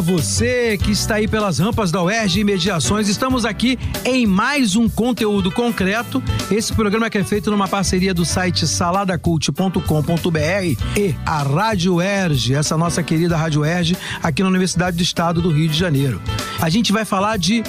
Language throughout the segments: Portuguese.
Você que está aí pelas rampas da UERJ e Mediações. Estamos aqui em mais um conteúdo concreto. Esse programa que é feito numa parceria do site saladacult.com.br e a Rádio UERJ, essa nossa querida Rádio UERJ, aqui na Universidade do Estado do Rio de Janeiro. A gente vai falar de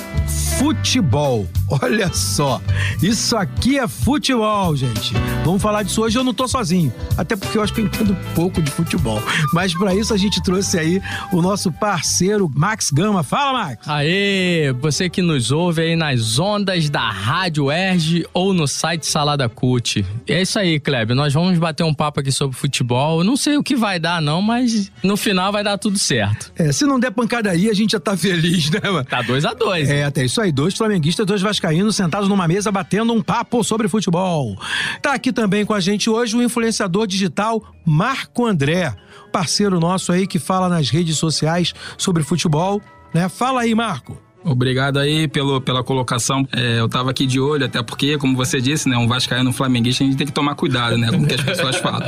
futebol. Olha só, isso aqui é futebol, gente. Vamos falar disso hoje. Eu não tô sozinho, até porque eu acho que eu entendo pouco de futebol. Mas para isso a gente trouxe aí o nosso parceiro Max Gama. Fala, Max. Aê, você que nos ouve aí nas ondas da Rádio Erge ou no site Salada Cult. É isso aí, Kleber. Nós vamos bater um papo aqui sobre futebol. Não sei o que vai dar, não, mas no final vai dar tudo certo. É, se não der pancadaria, a gente já tá feliz, né, mano? Tá 2 a 2 É, até isso aí. Dois flamenguistas, dois vascaínos sentados numa mesa batendo um papo sobre futebol. Tá aqui também com a gente hoje o influenciador digital Marco André, parceiro nosso aí que fala nas redes sociais sobre futebol, né? Fala aí, Marco. Obrigado aí pelo, pela colocação. É, eu tava aqui de olho, até porque, como você disse, né, um vascaíno um flamenguista, a gente tem que tomar cuidado, né, com o que as pessoas falam.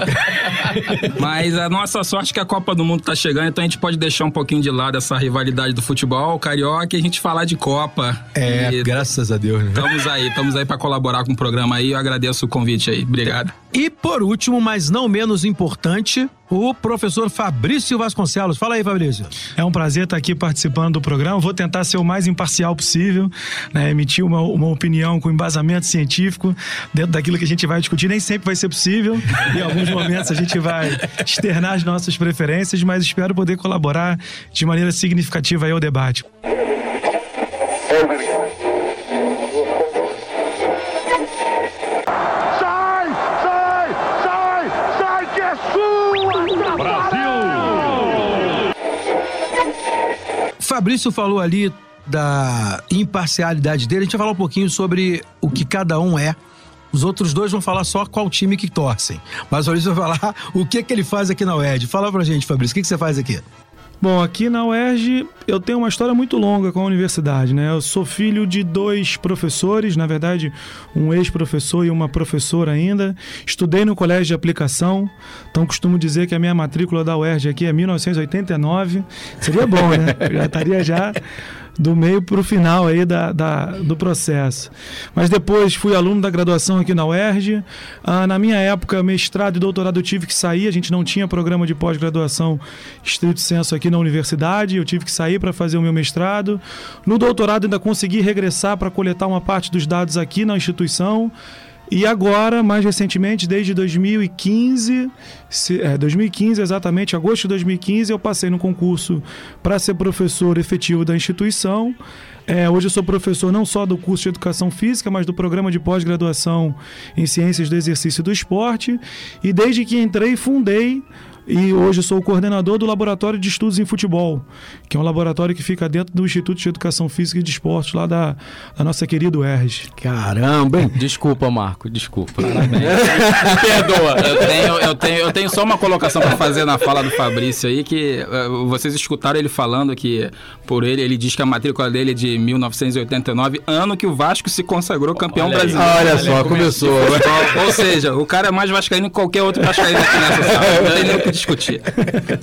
Mas a nossa sorte é que a Copa do Mundo tá chegando, então a gente pode deixar um pouquinho de lado essa rivalidade do futebol carioca e a gente falar de Copa. É, E graças a Deus, né? Estamos aí, estamos aí para colaborar com o programa aí. Eu agradeço o convite aí. Obrigado. E por último, mas não menos importante, o professor Fabrício Vasconcelos. Fala aí, Fabrício. É um prazer estar aqui participando do programa. Vou tentar ser o mais imparcial possível, né? emitir uma, uma opinião com embasamento científico dentro daquilo que a gente vai discutir. Nem sempre vai ser possível. Em alguns momentos a gente vai externar as nossas preferências, mas espero poder colaborar de maneira significativa aí ao debate. Fabrício falou ali da imparcialidade dele. A gente vai falar um pouquinho sobre o que cada um é. Os outros dois vão falar só qual time que torcem. Mas o Fabrício vai falar o que, que ele faz aqui na UED. Fala pra gente, Fabrício, o que, que você faz aqui? Bom, aqui na UERJ eu tenho uma história muito longa com a universidade, né? Eu sou filho de dois professores, na verdade, um ex-professor e uma professora ainda. Estudei no colégio de aplicação, então costumo dizer que a minha matrícula da UERJ aqui é 1989. Seria bom, né? Eu já estaria já do meio para o final aí da, da, do processo. Mas depois fui aluno da graduação aqui na UERJ. Ah, na minha época, mestrado e doutorado eu tive que sair, a gente não tinha programa de pós-graduação estrito senso aqui na universidade, eu tive que sair para fazer o meu mestrado. No doutorado ainda consegui regressar para coletar uma parte dos dados aqui na instituição. E agora, mais recentemente, desde 2015, se, é, 2015 exatamente, agosto de 2015, eu passei no concurso para ser professor efetivo da instituição. É, hoje eu sou professor não só do curso de Educação Física, mas do programa de pós-graduação em Ciências do Exercício e do Esporte. E desde que entrei, fundei e hoje sou o coordenador do Laboratório de Estudos em Futebol, que é um laboratório que fica dentro do Instituto de Educação Física e de Esportes, lá da, da nossa querida UERJ. Caramba, hein? Desculpa, Marco, desculpa. Perdoa. Eu tenho, eu, tenho, eu tenho só uma colocação para fazer na fala do Fabrício aí, que eh, vocês escutaram ele falando que, por ele, ele diz que a matrícula dele é de 1989, ano que o Vasco se consagrou campeão Olha aí. brasileiro. Olha só, começou. Ou, ou seja, o cara é mais vascaíno que qualquer outro vascaíno aqui nessa sala. Não tem nem o que discutir.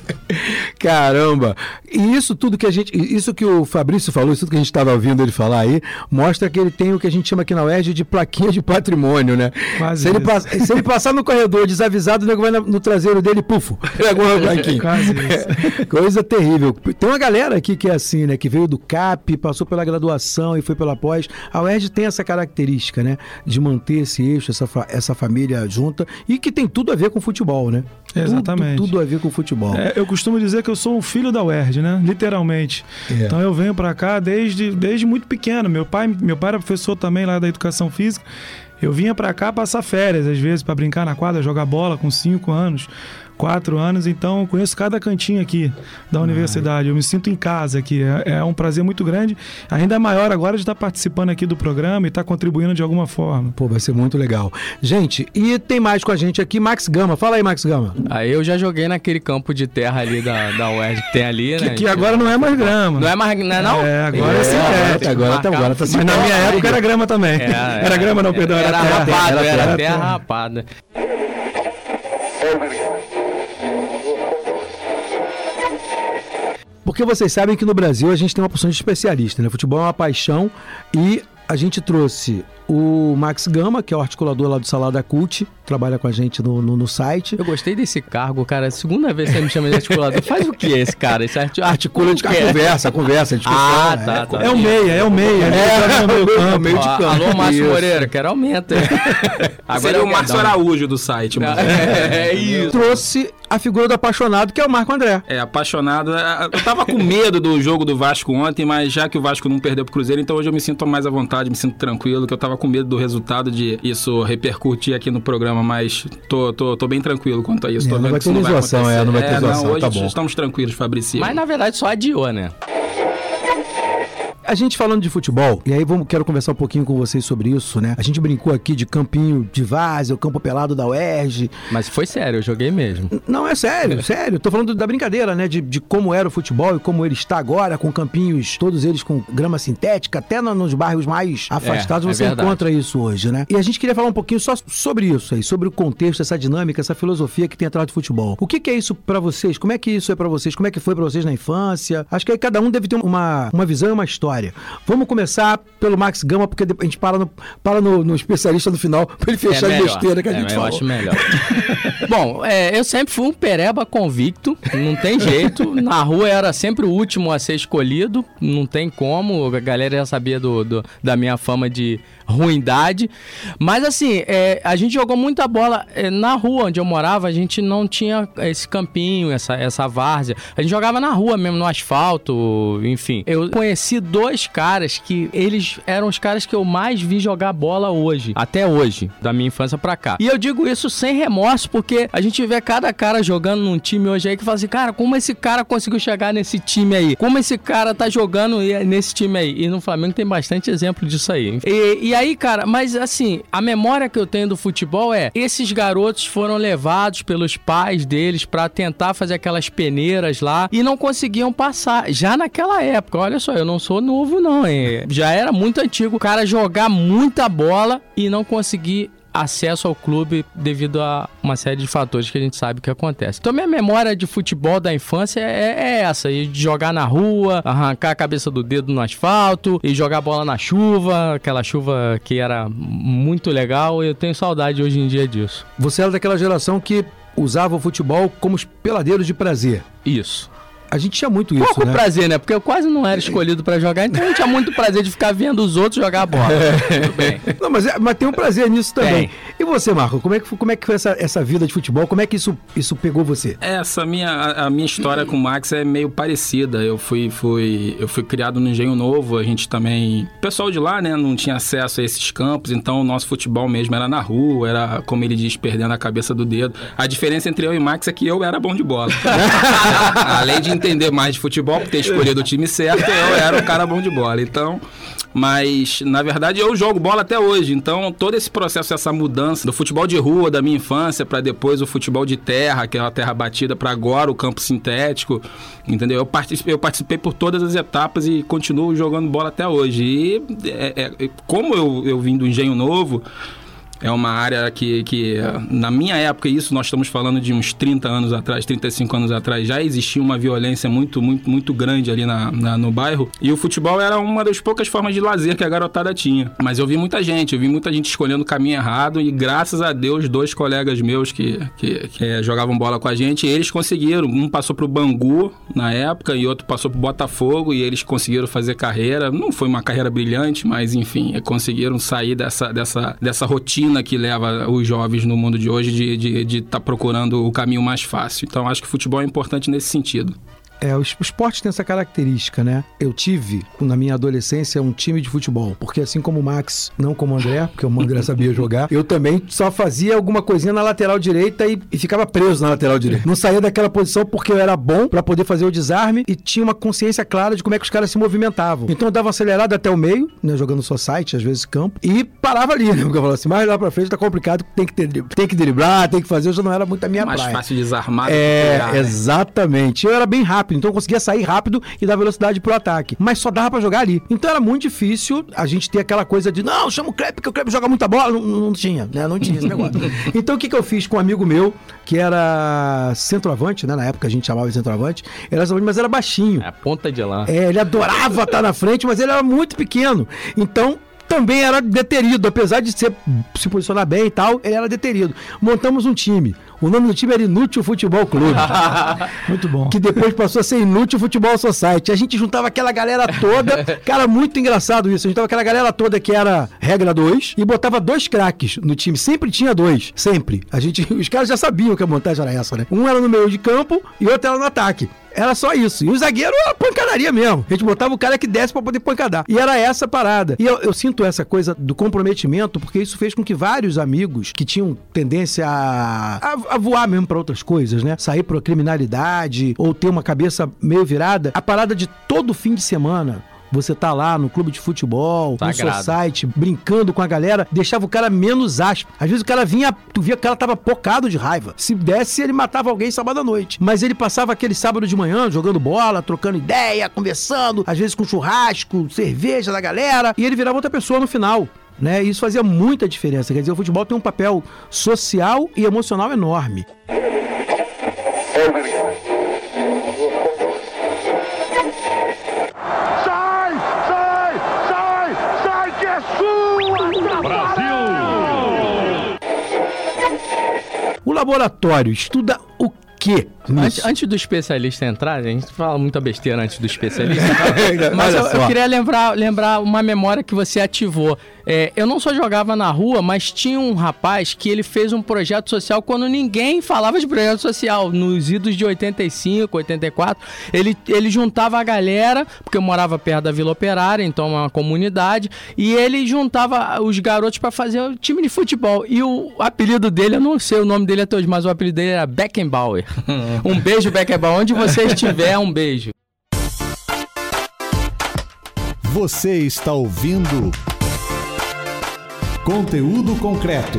Caramba! E isso tudo que a gente. Isso que o Fabrício falou, isso tudo que a gente estava ouvindo ele falar aí, mostra que ele tem o que a gente chama aqui na UERJ de plaquinha de patrimônio, né? Quase se, ele se ele passar no corredor desavisado, o nego vai no traseiro dele, pufo, pega uma plaquinha. Quase isso. Coisa terrível. Tem uma galera aqui que é assim, né? Que veio do CAP, passou pela graduação e foi pela pós. A UERJ tem essa característica, né? De manter esse eixo, essa, essa família junta e que tem tudo a ver com futebol, né? Exatamente. Tudo, tudo a ver com futebol. É, eu costumo dizer que eu sou um filho da UERJ, né? Literalmente. É. Então eu venho pra cá desde, desde muito pequeno. Meu pai, meu pai era professor também lá da educação física. Eu vinha pra cá passar férias, às vezes, pra brincar na quadra, jogar bola com 5 anos. Quatro anos, então eu conheço cada cantinho aqui da universidade. Eu me sinto em casa aqui. É, é um prazer muito grande, ainda maior agora de estar participando aqui do programa e estar contribuindo de alguma forma. Pô, vai ser muito legal. Gente, e tem mais com a gente aqui, Max Gama. Fala aí, Max Gama. Aí eu já joguei naquele campo de terra ali da, da UERJ que tem ali, né? Que, que agora não é mais grama. Não é mais, não é não? É, agora é, É, agora tá, agora tá Mas na minha época era grama também. É, era grama não, perdão, era, Era terra. rapado, era, terra, terra terra. rapada. Porque vocês sabem que no Brasil a gente tem uma porção de especialista, né? Futebol é uma paixão e a gente trouxe o Max Gama, que é o articulador lá do Salada Cult, trabalha com a gente no, no, no site. Eu gostei desse cargo, cara. Segunda vez que você me chama de articulador. Faz o que esse cara? Esse arti- articula de quê? conversa, conversa, discussão. Ah, é. tá, tá. É o meia, é o meia. Tá no meio campo. meio de campo. Alô, Márcio Isso. Moreira, quero aumento. Agora Agora é o Márcio Araújo do site. mas- É isso. Trouxe a figura do apaixonado, que é o Marco André. É, apaixonado. É, Eu tava com medo do jogo do Vasco ontem, mas já que o Vasco não perdeu pro Cruzeiro, então hoje eu me sinto mais à vontade, me sinto tranquilo, que eu tava com medo do resultado de isso repercutir aqui no programa, mas tô, tô, tô bem tranquilo quanto a isso. É, tô não vendo vai ter não vai zoação, é, não vai ter zoação, hoje tá bom. estamos tranquilos, Fabrici. Mas na verdade só adiou, né? A gente falando de futebol, e aí vamos, quero conversar um pouquinho com vocês sobre isso, né? A gente brincou aqui de campinho de várzea, o campo pelado da UERJ. Mas foi sério, eu joguei mesmo. Não, é sério, sério. Tô falando da brincadeira, né? De, de como era o futebol e como ele está agora, com campinhos, todos eles com grama sintética, até no- nos bairros mais afastados É, é você verdade. encontra isso hoje, né? E a gente queria falar um pouquinho só sobre isso aí, sobre o contexto, essa dinâmica, essa filosofia que tem atrás do futebol. O que, que é isso pra vocês? Como é que isso é pra vocês? Como é que foi pra vocês na infância? Acho que aí cada um deve ter uma, uma visão e uma história. Vamos começar pelo Max Gama, porque depois a gente para no, para no, no especialista no final pra ele fechar é a besteira que a É, gente eu falou. acho melhor. Bom, é, eu sempre fui um pereba convicto, não tem jeito. Na rua eu era sempre o último a ser escolhido, não tem como. A galera já sabia do, do- da minha fama de ruindade. Mas assim, é, a gente jogou muita bola é, na rua onde eu morava. A gente não tinha esse campinho, essa, essa várzea. A gente jogava na rua mesmo, no asfalto, enfim. Eu conheci dois caras que eles eram os caras que eu mais vi jogar bola hoje, até hoje, da minha infância pra cá. E eu digo isso sem remorso, porque a gente vê cada cara jogando num time hoje aí que fala assim, cara, como esse cara conseguiu chegar nesse time aí? Como esse cara tá jogando nesse time aí? E no Flamengo tem bastante exemplo disso aí. E, e aí, cara, mas assim, a memória que eu tenho do futebol é, esses garotos foram levados pelos pais deles pra tentar fazer aquelas peneiras lá e não conseguiam passar. Já naquela época, olha só, eu não sou não, hein? Já era muito antigo o cara jogar muita bola e não conseguir acesso ao clube devido a uma série de fatores que a gente sabe que acontece. Então minha memória de futebol da infância é, é essa, e de jogar na rua, arrancar a cabeça do dedo no asfalto e jogar bola na chuva, aquela chuva que era muito legal, e eu tenho saudade hoje em dia disso. Você era daquela geração que usava o futebol como os peladeiros de prazer. Isso. A gente tinha muito isso, Pouco né? prazer, né? Porque eu quase não era escolhido pra jogar, então eu tinha muito prazer de ficar vendo os outros jogar bola. Tudo bem. Não, mas, é- mas tem um prazer nisso também. Tem. E você, Marco, como é que, foi- como é que foi essa, essa vida de futebol? Como é que isso, isso pegou você? Essa minha, a, a minha história com o Max é meio parecida. Eu fui, fui, eu fui criado no Engenho Novo, a gente também. O pessoal de lá, né, não tinha acesso a esses campos, então o nosso futebol mesmo era na rua, era, como ele diz, perdendo a cabeça do dedo. A diferença entre eu e Max é que eu era bom de bola. Além de entender mais de futebol, por ter escolhido o time certo, eu era um cara bom de bola. Então. Mas, na verdade, eu jogo bola até hoje. Então, todo esse processo, essa mudança do futebol de rua da minha infância para depois o futebol de terra, aquela terra batida, para agora o campo sintético, entendeu? Eu participei, eu participei por todas as etapas e continuo jogando bola até hoje. E é, é, como eu, eu vim do Engenho Novo, é uma área que, que, na minha época, isso nós estamos falando de uns 30 anos atrás, 35 anos atrás, já existia uma violência muito, muito, muito grande ali na, na- no bairro. E o futebol era uma das poucas formas de lazer que a garotada tinha. Mas eu vi muita gente, eu vi muita gente escolhendo o caminho errado e graças a Deus, dois colegas meus que, que, que, eh, jogavam bola com a gente, eles conseguiram. Um passou pro Bangu na época e outro passou pro Botafogo e eles conseguiram fazer carreira. Não foi uma carreira brilhante, mas enfim, conseguiram sair dessa, dessa, dessa rotina que leva os jovens no mundo de hoje de estar de, de tá procurando o caminho mais fácil. Então acho que o futebol é importante nesse sentido. É, o es- o esporte tem essa característica, né? Eu tive, na minha adolescência, um time de futebol. Porque assim como o Max, não como o André, porque o André sabia jogar, eu também só fazia alguma coisinha na lateral direita e, e ficava preso na lateral direita. Não saía daquela posição porque eu era bom pra poder fazer o desarme e tinha uma consciência clara de como é que os caras se movimentavam. Então eu dava acelerado até o meio, né? Jogando só site, às vezes campo, e parava ali, né? Porque eu falava assim, mais lá pra frente tá complicado, tem que, ter, tem que driblar, tem que fazer, eu já não era muito a minha Mais praia. fácil desarmar É, pegar, né? exatamente. Eu era bem rápido, então eu conseguia sair rápido e dar velocidade pro ataque. Mas só dava pra jogar ali. Então era muito difícil a gente ter aquela coisa de, não, chama o Kleber, porque o Kleber joga muita bola. Não, não tinha, né? Não tinha esse negócio. então o que, que eu fiz com um amigo meu, que era centroavante, né? Na época a gente chamava de centroavante. Era centroavante, mas era baixinho. É a ponta de lá. É, ele adorava estar na frente, mas ele era muito pequeno. Então, também era deterido. Apesar de ser, se posicionar bem e tal, ele era deterido. Montamos um time. O nome do time era Inútil Futebol Clube. Muito bom. que depois passou a ser Inútil Futebol Society. A gente juntava aquela galera toda. Cara, muito engraçado isso. A gente juntava aquela galera toda que era regra 2 e botava dois craques no time. Sempre tinha dois. Sempre. A gente, os caras já sabiam que a montagem era essa, né? Um era no meio de campo e outro era no ataque. Era só isso. E o zagueiro era pancadaria mesmo. A gente botava o cara que desce pra poder pancadar. E era essa parada. E eu, eu sinto essa coisa do comprometimento, porque isso fez com que vários amigos que tinham tendência a, a, a voar mesmo pra outras coisas, né? Sair pra criminalidade ou ter uma cabeça meio virada. A parada de todo fim de semana. Você tá lá no clube de futebol, no Sagrado. society, brincando com a galera, deixava o cara menos áspero. Às vezes o cara vinha, tu via que o cara tava pocado de raiva. Se desse, ele matava alguém sábado à noite. Mas ele passava aquele sábado de manhã jogando bola, trocando ideia, conversando, às vezes com churrasco, cerveja da galera, e ele virava outra pessoa no final. Né? E isso fazia muita diferença. Quer dizer, o futebol tem um papel social e emocional enorme. Laboratório estuda o quê? Antes, antes do especialista entrar, a gente fala muita besteira antes do especialista. mas eu, eu queria lembrar, lembrar uma memória que você ativou. É, eu não só jogava na rua, mas tinha um rapaz que ele fez um projeto social quando ninguém falava de projeto social. Nos idos de 85, 84, ele, ele juntava a galera, porque eu morava perto da Vila Operária, então é uma comunidade, e ele juntava os garotos para fazer o time de futebol. E o apelido dele, eu não sei o nome dele até hoje, mas o apelido dele era Beckenbauer. Um beijo, Beckenbauer. Onde você estiver, um beijo. Você está ouvindo conteúdo concreto.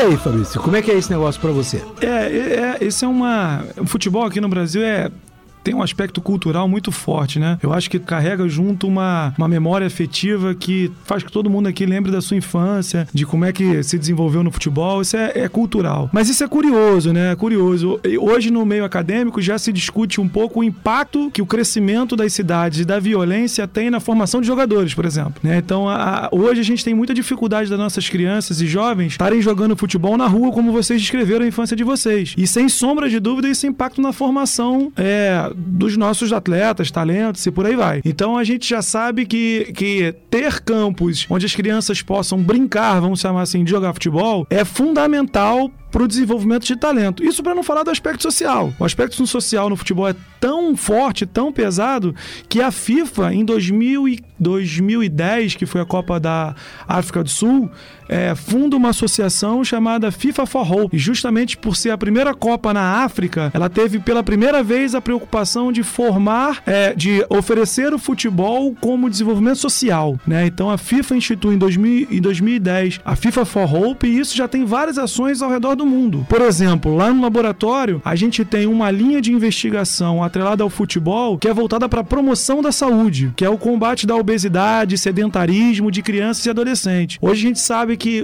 E aí, Fabrício, como é que é esse negócio pra você? É, é, é, esse é uma. O futebol aqui no Brasil é. Tem um aspecto cultural muito forte, né? Eu acho que carrega junto uma, uma memória afetiva que faz que todo mundo aqui lembre da sua infância, de como é que se desenvolveu no futebol. Isso é, é cultural. Mas isso é curioso, né? É curioso. Hoje, no meio acadêmico, já se discute um pouco o impacto que o crescimento das cidades e da violência tem na formação de jogadores, por exemplo. né? Então, a- a- hoje a gente tem muita dificuldade das nossas crianças e jovens estarem jogando futebol na rua, como vocês descreveram a infância de vocês. E sem sombra de dúvida, isso impacta na formação é, dos nossos atletas, talentos e por aí vai. Então a gente já sabe que, que ter campos onde as crianças possam brincar, vamos chamar assim, de jogar futebol, é fundamental para o desenvolvimento de talento. Isso para não falar do aspecto social. O aspecto social no futebol é tão forte, tão pesado, que a FIFA, em 2000 e 2010, que foi a Copa da África do Sul, é, funda uma associação chamada FIFA for Hope. E justamente por ser a primeira Copa na África, ela teve pela primeira vez a preocupação de formar, é, de oferecer o futebol como desenvolvimento social. Né? Então a FIFA institui em, 2000, em 2010 a FIFA for Hope e isso já tem várias ações ao redor do do mundo. Por exemplo, lá no laboratório, a gente tem uma linha de investigação atrelada ao futebol que é voltada para a promoção da saúde, que é o combate da obesidade, sedentarismo de crianças e adolescentes. Hoje a gente sabe que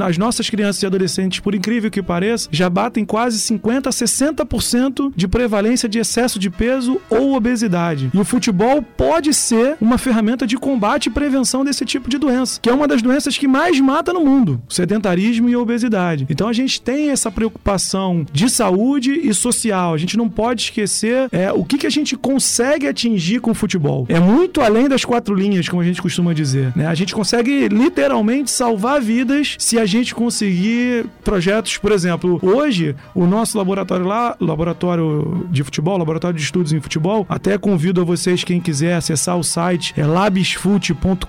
as nossas crianças e adolescentes, por incrível que pareça, já batem quase 50 a 60% de prevalência de excesso de peso ou obesidade. E o futebol pode ser uma ferramenta de combate e prevenção desse tipo de doença, que é uma das doenças que mais mata no mundo, sedentarismo e obesidade. Então a gente tem essa preocupação de saúde e social. A gente não pode esquecer é, o que, que a gente consegue atingir com o futebol. É muito além das quatro linhas, como a gente costuma dizer. Né? A gente consegue literalmente salvar vidas se a gente conseguir projetos, por exemplo, hoje o nosso laboratório lá, laboratório de futebol, laboratório de estudos em futebol, até convido a vocês, quem quiser acessar o site, é labisfute.com.br,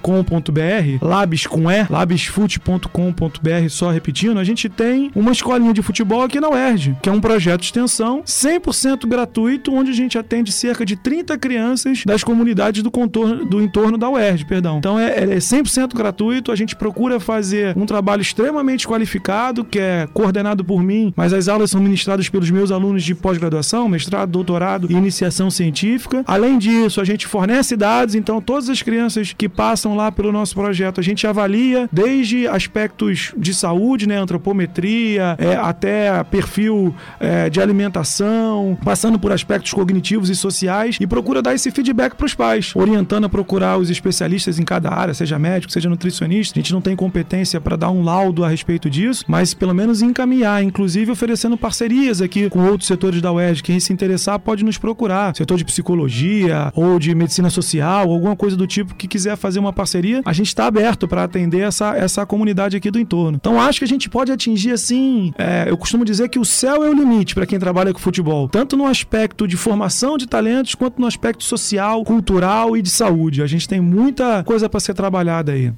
labis com E, labisfute.com.br, só repetindo, a gente tem uma escolinha de futebol aqui na UERJ, que é um projeto de extensão 100% gratuito, onde a gente atende cerca de 30 crianças das comunidades do, contorno, do entorno da UERJ, perdão. Então é, é 100% gratuito, a gente procura fazer um trabalho extremamente qualificado, que é coordenado por mim, mas as aulas são ministradas pelos meus alunos de pós-graduação, mestrado, doutorado e iniciação científica. Além disso, a gente fornece dados, então todas as crianças que passam lá pelo nosso projeto, a gente avalia desde aspectos de saúde, né, antropometria, é, até perfil é, de alimentação, passando por aspectos cognitivos e sociais e procura dar esse feedback para os pais, orientando a procurar os especialistas em cada área, seja médico, seja nutricionista. A gente não tem competência para dar um laudo a respeito disso, mas pelo menos encaminhar, inclusive oferecendo parcerias aqui com outros setores da UERJ. Quem se interessar pode nos procurar, setor de psicologia ou de medicina social, alguma coisa do tipo que quiser fazer uma parceria, a gente está aberto para atender essa, essa comunidade aqui do entorno. Então acho que a gente pode atingir assim, é, eu costumo dizer que o céu é o limite para quem trabalha com futebol, tanto no aspecto de formação de talentos quanto no aspecto social, cultural e de saúde. A gente tem muita coisa para ser trabalhada aí.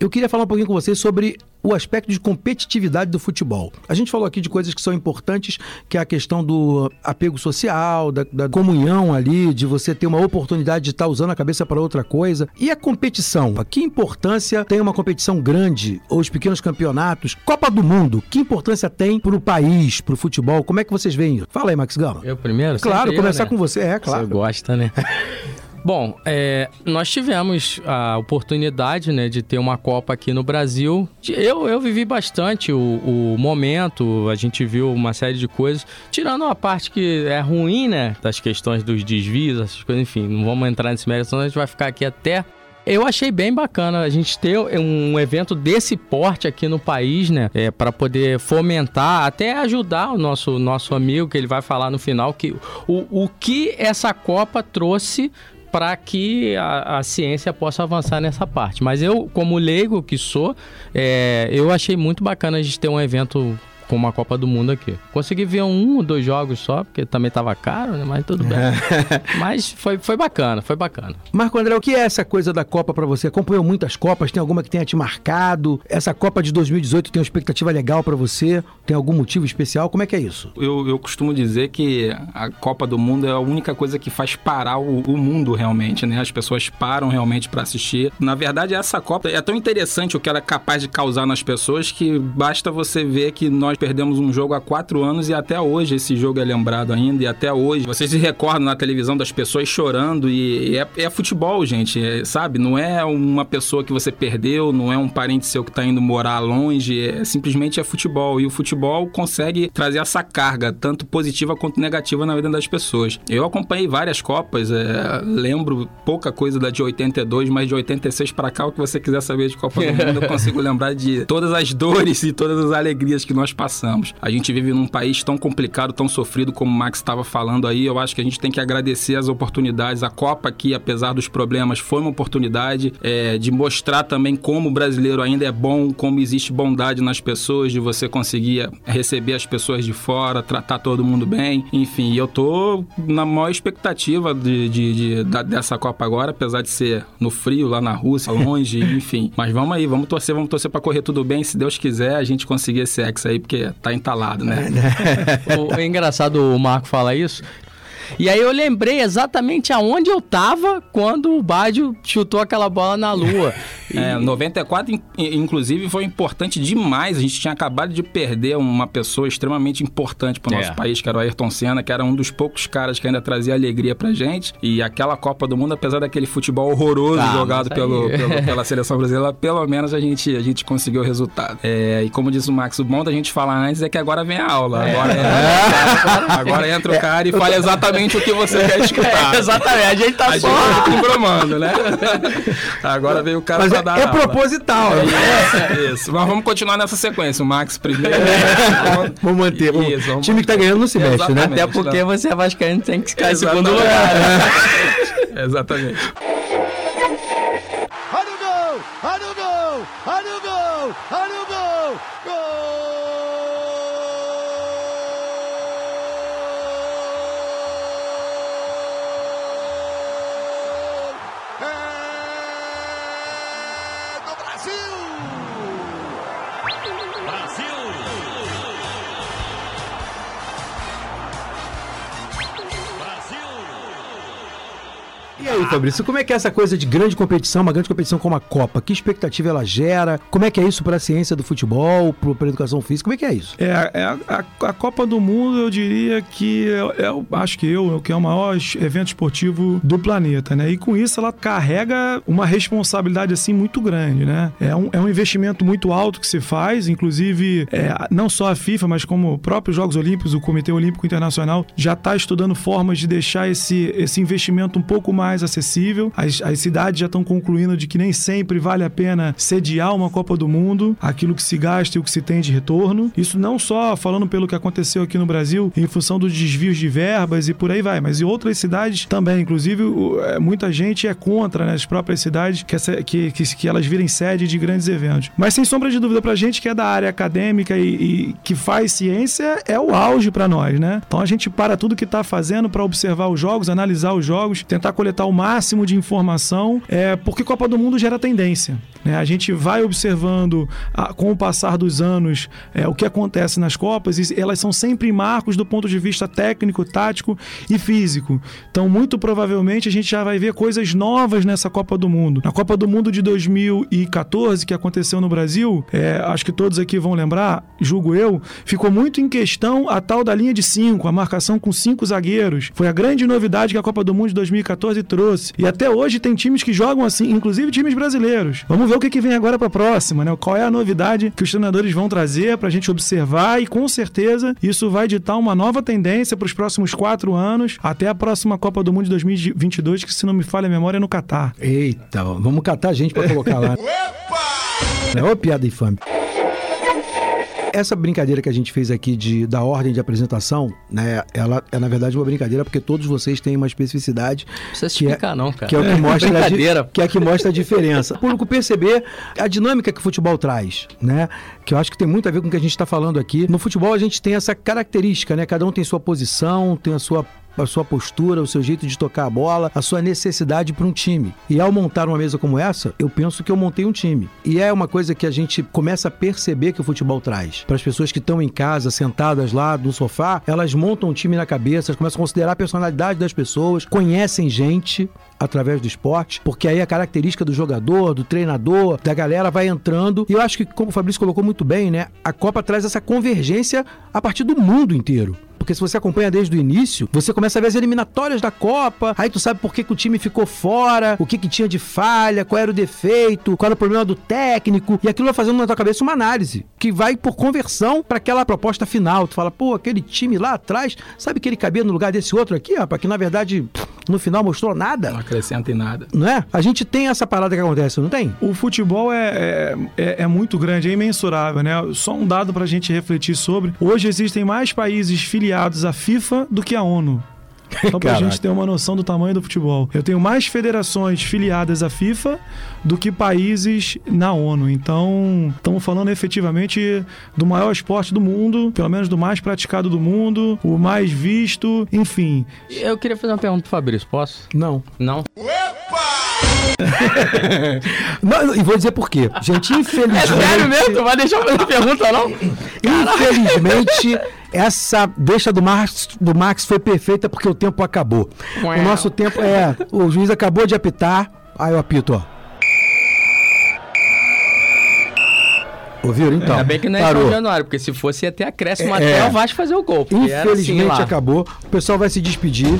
Eu queria falar um pouquinho com vocês sobre o aspecto de competitividade do futebol. A gente falou aqui de coisas que são importantes, que é a questão do apego social, da, da comunhão ali, de você ter uma oportunidade de estar usando a cabeça para outra coisa. E a competição? Que importância tem uma competição grande, ou os pequenos campeonatos? Copa do Mundo, que importância tem para o país, para o futebol? Como é que vocês veem isso? Fala aí, Max Gama. Eu primeiro? Claro, Sempre eu, começar né? com você, é claro. Você gosta, né? Bom, é, nós tivemos a oportunidade né, de ter uma Copa aqui no Brasil. Eu, eu vivi bastante o, o momento, a gente viu uma série de coisas, tirando a parte que é ruim, né? Das questões dos desvios, essas coisas, enfim, não vamos entrar nesse mérito, senão a gente vai ficar aqui até eu achei bem bacana a gente ter um evento desse porte aqui no país, né? É, para poder fomentar, até ajudar o nosso, nosso amigo, que ele vai falar no final, que o, o que essa Copa trouxe para que a, a ciência possa avançar nessa parte. Mas eu, como leigo que sou, é, eu achei muito bacana a gente ter um evento como a Copa do Mundo aqui. Consegui ver um ou dois jogos só, porque também tava caro, né? Mas tudo bem. Mas foi, foi bacana, foi bacana. Marco André, o que é essa coisa da Copa pra você? Acompanhou muitas Copas? Tem alguma que tenha te marcado? Essa Copa de 2018 tem uma expectativa legal pra você? Tem algum motivo especial? Como é que é isso? Eu, eu costumo dizer que a Copa do Mundo é a única coisa que faz parar o, o mundo realmente, né? As pessoas param realmente para assistir. Na verdade, essa Copa é tão interessante o que ela é capaz de causar nas pessoas que basta você ver que nós perdemos um jogo há quatro anos e até hoje esse jogo é lembrado ainda e até hoje vocês se recordam na televisão das pessoas chorando e, e é, é futebol, gente, é, sabe? Não é uma pessoa que você perdeu, não é um parente seu que tá indo morar longe, é simplesmente é futebol e o futebol consegue trazer essa carga tanto positiva quanto negativa na vida das pessoas. Eu acompanhei várias copas, é, lembro pouca coisa da de 82, mas de 86 para cá o que você quiser saber de Copa do Mundo eu consigo lembrar de todas as dores e todas as alegrias que nós passamos. A gente vive num país tão complicado, tão sofrido como o Max estava falando aí. Eu acho que a gente tem que agradecer as oportunidades. A Copa aqui, apesar dos problemas, foi uma oportunidade é, de mostrar também como o brasileiro ainda é bom, como existe bondade nas pessoas, de você conseguir receber as pessoas de fora, tratar todo mundo bem. Enfim, eu tô na maior expectativa de, de- de- da- dessa Copa agora, apesar de ser no frio, lá na Rússia, longe, enfim. Mas vamos aí, vamos torcer, vamos torcer para correr tudo bem. Se Deus quiser, a gente conseguir esse ex aí, porque porque tá entalado, né? O, é engraçado o Marco falar isso. E aí eu lembrei exatamente aonde eu tava quando o Bádio chutou aquela bola na lua. E- É, 94, in- inclusive, foi importante demais. A gente tinha acabado de perder uma pessoa extremamente importante para o nosso É. país, que era o Ayrton Senna, que era um dos poucos caras que ainda trazia alegria pra gente. E aquela Copa do Mundo, apesar daquele futebol horroroso Ah, jogado pelo, pelo- pela seleção brasileira, pelo menos a gente, a gente conseguiu o resultado. É, e como disse o Max, o bom da gente falar antes é que agora vem a aula. Agora, entra, agora entra o cara e fala exatamente o que você quer escutar. É, exatamente, a gente tá A gente só. tá né? Agora veio o cara Mas pra é, dar é aula. proposital. né? Isso, isso. Mas vamos continuar nessa sequência. O Max primeiro. Vamos manter. Vamos... Isso, vamos O time que tá ganhando não se mexe, né? Exatamente. Até porque você é vascaíno tem que ficar em segundo lugar. né? Exatamente. Olha o gol! Olha o gol! Olha o gol! Olha o gol! Gol! Fabrício, como é que é essa coisa de grande competição, uma grande competição como a Copa? Que expectativa ela gera? Como é que é isso para a ciência do futebol, para a educação física? Como é que é isso? É, é a, a- a Copa do Mundo, eu diria que é, é o- acho que eu, que é o maior evento esportivo do planeta, né? E com isso ela carrega uma responsabilidade assim muito grande, né? É um, é um investimento muito alto que se faz, inclusive é, não só a FIFA, mas como os próprios Jogos Olímpicos, o Comitê Olímpico Internacional já está estudando formas de deixar esse, esse investimento um pouco mais acessível. As, as cidades já estão concluindo de que nem sempre vale a pena sediar uma Copa do Mundo, aquilo que se gasta e o que se tem de retorno. Isso não só falando pelo que aconteceu aqui no Brasil, em função dos desvios de verbas e por aí vai, mas em outras cidades também. Inclusive, é, muita gente é contra né, as próprias cidades que, essa- que, que, que elas virem sede de grandes eventos. Mas sem sombra de dúvida, pra gente que é da área acadêmica e, e que faz ciência, é o auge pra nós, né? Então a gente para tudo que tá fazendo pra observar os jogos, analisar os jogos, tentar coletar o máximo de informação, é, porque Copa do Mundo gera tendência. Né? A gente vai observando a- com o passar dos anos é, o que acontece nas Copas e elas são sempre marcos do ponto de vista técnico, tático e físico. Então, muito provavelmente, a gente já vai ver coisas novas nessa Copa do Mundo. Na Copa do Mundo de 2014, que aconteceu no Brasil, é, acho que todos aqui vão lembrar, julgo eu, ficou muito em questão a tal da linha de cinco, a marcação com cinco zagueiros. Foi a grande novidade que a Copa do Mundo de 2014 trouxe. E até hoje tem times que jogam assim, inclusive times brasileiros. Vamos ver o que, que vem agora pra próxima, né? Qual é a novidade que os treinadores vão trazer pra gente observar e com certeza isso vai ditar uma nova tendência para os próximos quatro anos até a próxima Copa do Mundo de 2022, que se não me falha a memória é no Catar. Eita, vamos catar gente pra colocar lá. É Ô, piada infame. Essa brincadeira que a gente fez aqui de, da ordem de apresentação, né? Ela é, na verdade, uma brincadeira porque todos vocês têm uma especificidade. Não precisa é- explicar, não, cara. Que é o que mostra, a, di- Brincadeira. que é a que mostra a diferença. O público perceber a dinâmica que o futebol traz, né? Que eu acho que tem muito a ver com o que a gente está falando aqui. No futebol a gente tem essa característica, né? Cada um tem sua posição, tem a sua a sua postura, o seu jeito de tocar a bola, a sua necessidade para um time. E ao montar uma mesa como essa, eu penso que eu montei um time. E é uma coisa que a gente começa a perceber que o futebol traz. Para as pessoas que estão em casa, sentadas lá no sofá, elas montam um time na cabeça, elas começam a considerar a personalidade das pessoas, conhecem gente através do esporte, porque aí a característica do jogador, do treinador, da galera vai entrando. E eu acho que, como o Fabrício colocou muito bem, né? A Copa traz essa convergência a partir do mundo inteiro. Porque se você acompanha desde o início, você começa a ver as eliminatórias da Copa, aí tu sabe por que, que o time ficou fora, o que, que tinha de falha, qual era o defeito, qual era o problema do técnico, e aquilo vai fazendo na tua cabeça uma análise, que vai por conversão para aquela proposta final. Tu fala, pô, aquele time lá atrás, sabe que ele cabia no lugar desse outro aqui, rapaz, que na verdade no final mostrou nada? Não acrescenta em nada. Não é? A gente tem essa parada que acontece, não tem? O futebol é, é, é- muito grande, é imensurável, né? Só um dado pra gente refletir sobre. Hoje existem mais países filiados à FIFA do que à ONU. Só pra Caraca. gente ter uma noção do tamanho do futebol. Eu tenho mais federações filiadas à FIFA do que países na ONU. Então, estamos falando efetivamente do maior esporte do mundo, pelo menos do mais praticado do mundo, o mais visto, enfim. Eu queria fazer uma pergunta pro Fabrício, posso? Não. Não? Não, não, e vou dizer por quê. Gente, É infelizmente. sério mesmo? Tu vai deixar eu fazer pergunta, não? Infelizmente, essa deixa do Max, do Max foi perfeita porque o tempo acabou. O nosso tempo é. O juiz acabou de apitar. Aí eu apito, ó. Ouviram? Então. Ainda bem que não é parou. São Januário, porque se fosse ter acréscimo É. até o Vasco fazer o gol. assim Infelizmente lá. acabou. O pessoal vai se despedir.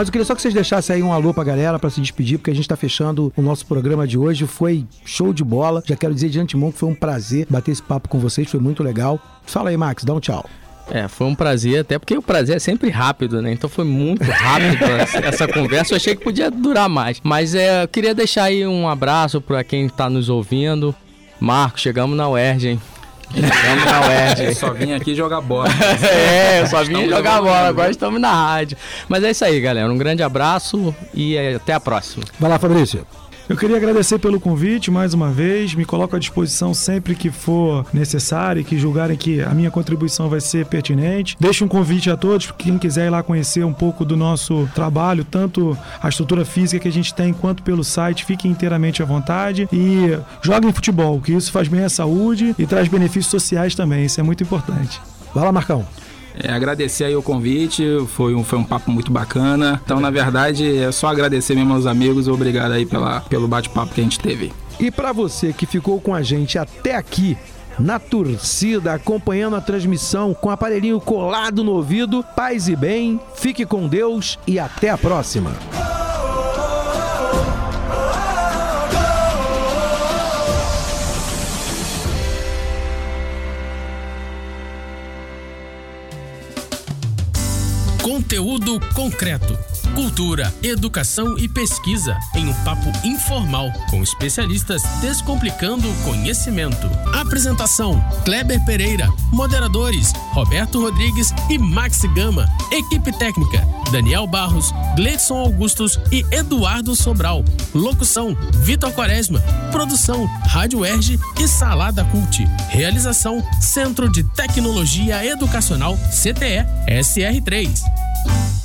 Mas eu queria só que vocês deixassem aí um alô pra galera pra se despedir, porque a gente tá fechando o nosso programa de hoje. Foi show de bola. Já quero dizer de antemão que foi um prazer bater esse papo com vocês, foi muito legal. Fala aí, Max, dá um tchau. É, foi um prazer, até porque o prazer é sempre rápido, né? Então foi muito rápido essa, conversa. Eu achei que podia durar mais. Mas é, eu queria deixar aí um abraço pra quem tá nos ouvindo. Marco, chegamos na UERJ, hein? Chegamos na UERJ. Eu só vim aqui jogar bola. É, eu só vim Estamos jogar bola, agora estamos na rádio. Mas é isso aí, galera. Um grande abraço e é, até a próxima. Vai lá, Fabrício. Eu queria agradecer pelo convite mais uma vez. Me coloco à disposição sempre que for necessário e que julgarem que a minha contribuição vai ser pertinente. Deixo um convite a todos, quem quiser ir lá conhecer um pouco do nosso trabalho, tanto a estrutura física que a gente tem quanto pelo site, fiquem inteiramente à vontade e joguem futebol, que isso faz bem à saúde e traz benefícios sociais também. Isso é muito importante. Vai lá, Marcão. É, agradecer aí o convite, foi um, foi um papo muito bacana. Então, na verdade, é só agradecer mesmo aos amigos. Obrigado aí pela, pelo bate-papo que a gente teve. E pra você que ficou com a gente até aqui, na torcida, acompanhando a transmissão com o aparelhinho colado no ouvido, paz e bem, fique com Deus e até a próxima. Conteúdo concreto. Cultura, educação e pesquisa em um papo informal com especialistas descomplicando o conhecimento. Apresentação: Kleber Pereira. Moderadores: Roberto Rodrigues e Max Gama. Equipe técnica: Daniel Barros, Gleidson Augustos e Eduardo Sobral. Locução: Vitor Quaresma. Produção: Rádio Erge e Salada Cult. Realização: Centro de Tecnologia Educacional CTE SR3. you